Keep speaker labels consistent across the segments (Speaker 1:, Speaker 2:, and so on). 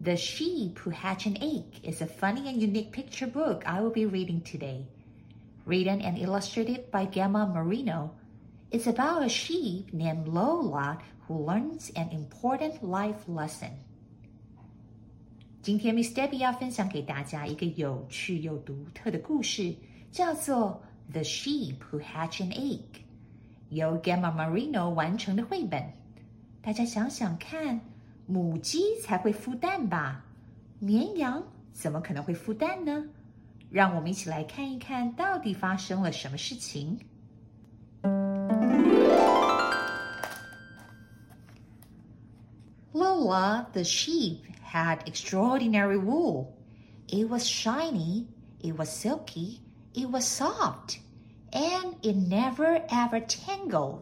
Speaker 1: the Sheep Who Hatch an Egg is a funny and unique picture book I will be reading today. Written and illustrated by Gemma Merino, it's about a sheep named Lola who learns an important life lesson. 今天，Miss Debbie 要分享给大家一个有趣又独特的故事，叫做《The Sheep Who Hatch an Egg》，由 Gemma Merino 完成的绘本。大家想想看。母鸡才会孵蛋吧？绵羊怎么可能会孵蛋呢？让我们一起来看一看到底发生了什么事情。Lola the sheep had extraordinary wool. It was shiny, it was silky, it was soft, and it never ever tangled.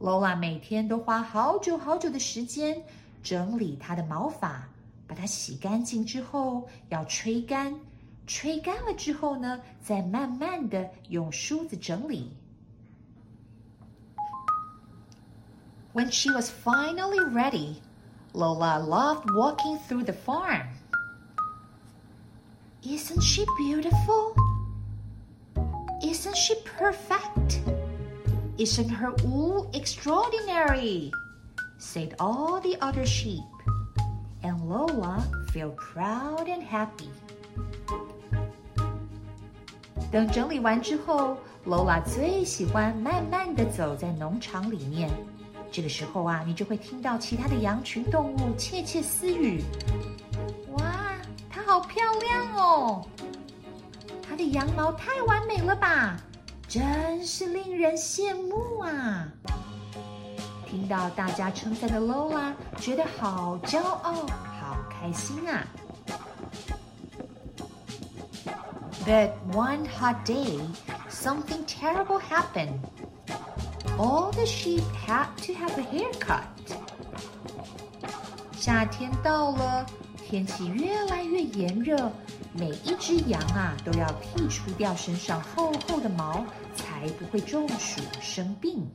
Speaker 1: Lola 每天都花好久好久的时间整理她的毛发，把它洗干净之后要吹干，吹干了之后呢，再慢慢的用梳子整理。When she was finally ready, Lola loved walking through the farm. Isn't she beautiful? Isn't she perfect? Isn't her wool extraordinary? said all the other sheep. And Lola felt proud and happy. 等整理完之后，Lola 最喜欢慢慢的走在农场里面。这个时候啊，你就会听到其他的羊群动物窃窃私语：“哇，它好漂亮哦！它的羊毛太完美了吧！” 真是令人羡慕啊！听到大家称赞的 Lola，觉得好骄傲，好开心啊！But one hot day, something terrible happened. All the sheep had to have a haircut. 夏天到了， 天气越来越炎热。每一只羊啊，都要剔除掉身上厚厚的毛，才不会中暑生病。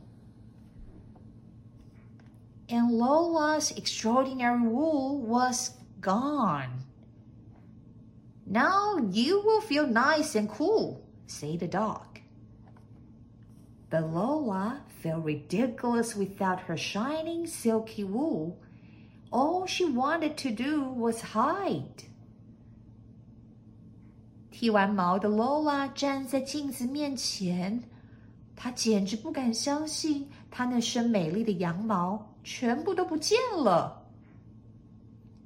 Speaker 1: And Lola's extraordinary wool was gone. Now you will feel nice and cool, said the dog. But Lola felt ridiculous without her shining silky wool. All she wanted to do was hide. 剃完毛的 Lola 站在镜子面前，她简直不敢相信，她那身美丽的羊毛全部都不见了。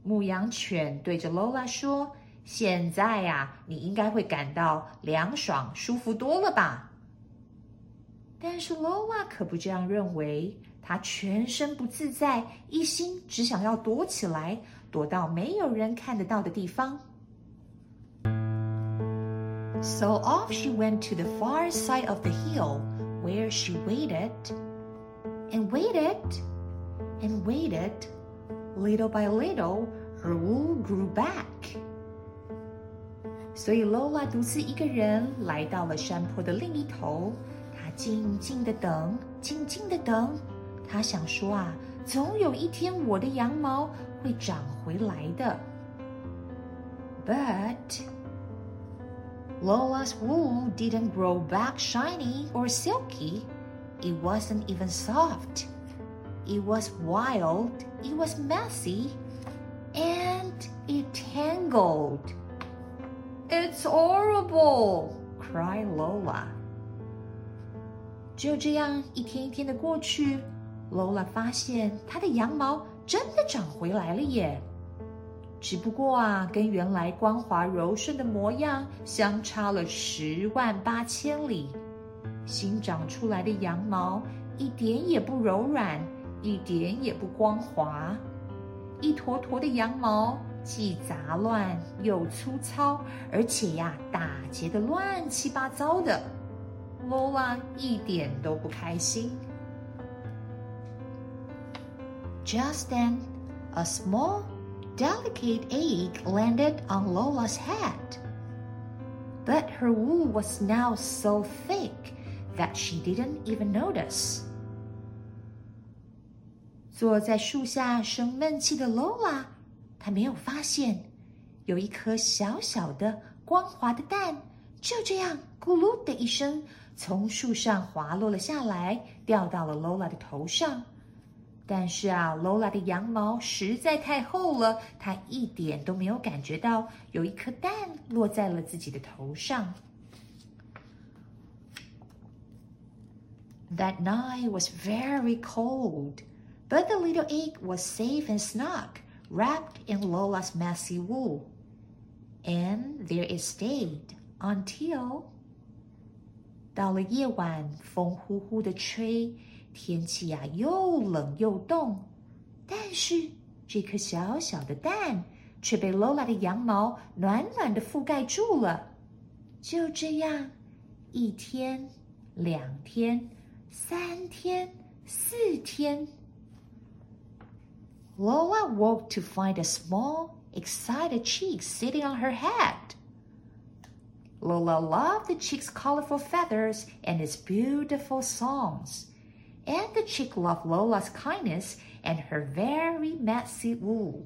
Speaker 1: 牧羊犬对着 Lola 说：“现在呀，你应该会感到凉爽、舒服多了吧？”但是 Lola 可不这样认为， 她全身不自在，一心只想要躲起来，躲到没有人看得到的地方。So off she went to the far side of the hill, where she waited and waited and waited. Little by little, her wool grew back. 所以 Lola 独自一个人来到了山坡的另一头，她静静的等，静静的等。她想说啊，总有一天我的羊毛会长回来的。But Lola's wool didn't grow back shiny or silky. It wasn't even soft. It was wild, it was messy, and it tangled. It's horrible! cried Lola. 就这样一天一天的过去 ，Lola 发现她的羊毛真的长回来了耶。只不过啊，跟原来光滑柔顺的模样相差了十万八千里。新长出来的羊毛一点也不柔软，一点也不光滑，一坨坨的羊毛既杂乱又粗糙，而且呀，打结的乱七八糟的。Lola 一点都不开心。Just then, a small delicate egg landed on Lola's head. But her wool was now so thick that she didn't even notice. 坐在树下生闷气的 Lola，她没有发现有一颗小小的光滑的蛋，就这样咕噜的一声从树上滑落了下来，掉到了 Lola 的头上。 但是啊，Lola 的羊毛实在太厚了，她一点都没有感觉到有一颗蛋落在了自己的头上。That night was very cold, but the little egg was safe and snug, wrapped in Lola's messy wool. And there it stayed until 到了夜晚，风呼呼的吹。 天气呀，又冷又冻，但是这颗小小的蛋却被 Lola 的羊毛暖暖的覆盖住了。就这样，一天、两天、三天、四天，Lola woke to find a small, excited chick sitting on her head. Lola loved the chick's colorful feathers and its beautiful songs and the chick loved Lola's kindness and her very messy wool.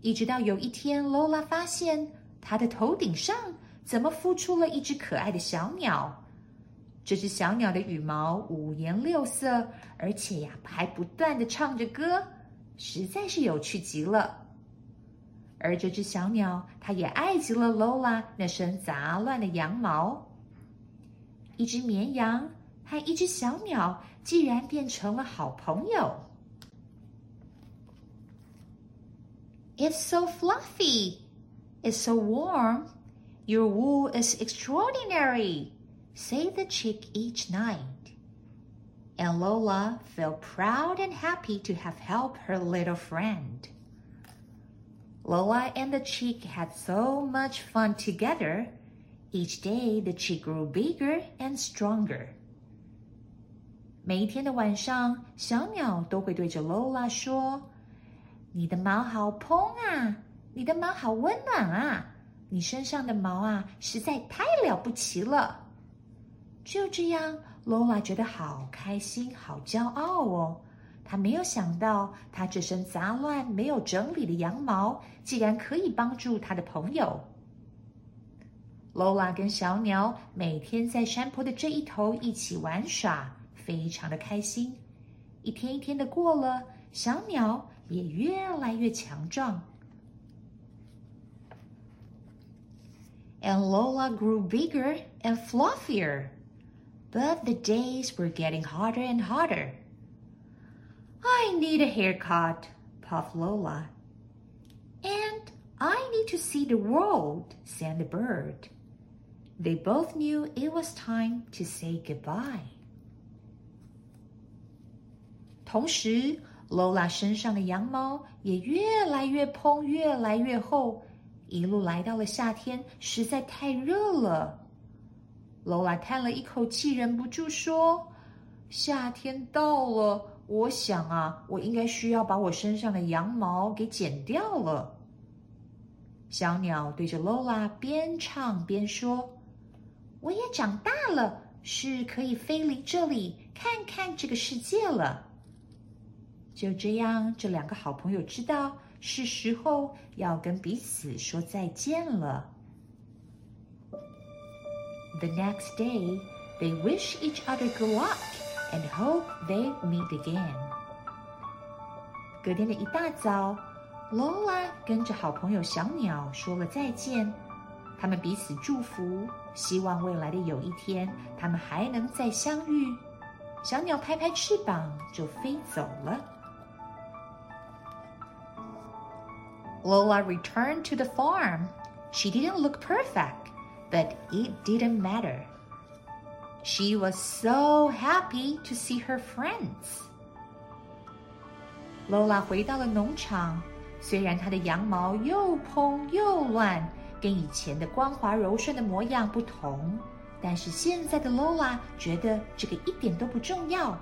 Speaker 1: 一直到有一天，Lola 发现她的头顶上怎么孵出了一只可爱的小鸟。这只小鸟的羽毛五颜六色，而且呀还不断的唱着歌，实在是有趣极了。而这只小鸟，它也爱极了 Lola 那身杂乱的羊毛。一只绵羊。 和一只小鸟竟然变成了好朋友。It's so fluffy. It's so warm. Your wool is extraordinary, said the chick each night. And Lola felt proud and happy to have helped her little friend. Lola and the chick had so much fun together. Each day the chick grew bigger and stronger. 每一天的晚上，小鸟都会对着 Lola 说：“你的毛好蓬啊，你的毛好温暖啊，你身上的毛啊，实在太了不起了。”就这样，Lola 觉得好开心，好骄傲哦。他没有想到，他这身杂乱、没有整理的羊毛，竟然可以帮助他的朋友。Lola 跟小鸟每天在山坡的这一头一起玩耍。非常的开心，一天一天的过了，小鸟也越来越强壮。And Lola grew bigger and fluffier, but the days were getting hotter and hotter. I need a haircut, puffed Lola. And I need to see the world, said the bird. They both knew it was time to say goodbye. 同时，Lola 身上的羊毛也越来越蓬，越来越厚。一路来到了夏天，实在太热了。Lola 叹了一口气，忍不住说：“夏天到了，我想啊，我应该需要把我身上的羊毛给剪掉了。”小鸟对着 Lola 边唱边说：“我也长大了，是可以飞离这里，看看这个世界了。”就这样，这两个好朋友知道是时候要跟彼此说再见了。The next day, they wish each other good luck and hope they meet again. 隔天的一大早 Lola 跟着好朋友小鸟说了再见，他们彼此祝福，希望未来的有一天，他们还能再相遇。小鸟拍拍翅膀就飞走了。Lola returned to the farm. She didn't look perfect, but it didn't matter. She was so happy to see her friends. Lola 回到了农场，虽然她的羊毛又蓬又乱，跟以前的光滑柔顺的模样不同，但是现在的 Lola 觉得这个一点都不重要。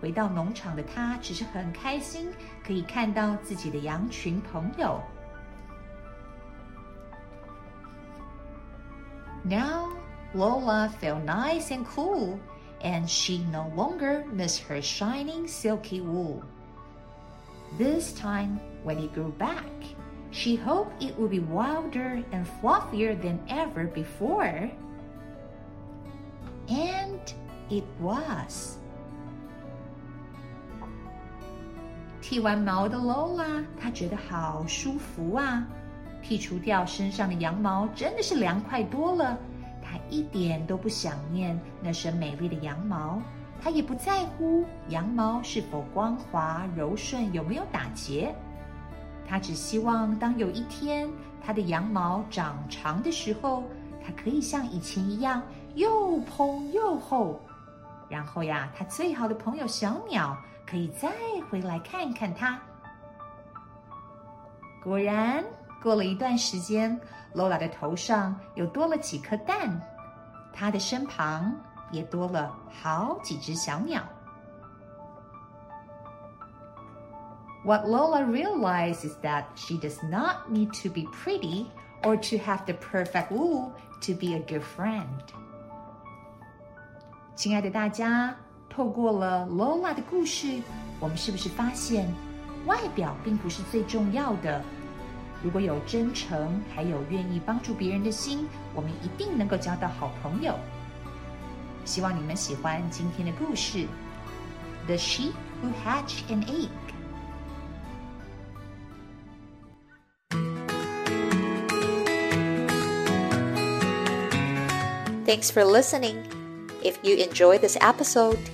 Speaker 1: 回到农场的她只是很开心，可以看到自己的羊群朋友。Now Lola felt nice and cool, and she no longer missed her shining silky wool. This time, when it grew back, she hoped it would be wilder and fluffier than ever before. And it was. 剃完毛的 Lola，她觉得好舒服啊！剔除掉身上的羊毛，真的是凉快多了。她一点都不想念那身美丽的羊毛。他也不在乎羊毛是否光滑柔顺，有没有打结。他只希望当有一天他的羊毛长长的时候，它可以像以前一样又蓬又厚。然后呀，他最好的朋友小鸟可以再回来看看他。果然，过了一段时间，Lola 的头上又多了几颗蛋，他的身旁。也多了好几只小鸟。What Lola realized is that she does not need to be pretty or to have the perfect wool to be a good friend. 亲爱的大家， 透过了 Lola 的故事，我们是不是发现外表并不是最重要的？如果有真诚，还有愿意帮助别人的心，我们一定能够交到好朋友。希望你们喜欢今天的故事，《The Sheep Who Hatched an
Speaker 2: Egg》。Thanks for listening. If you enjoyed this episode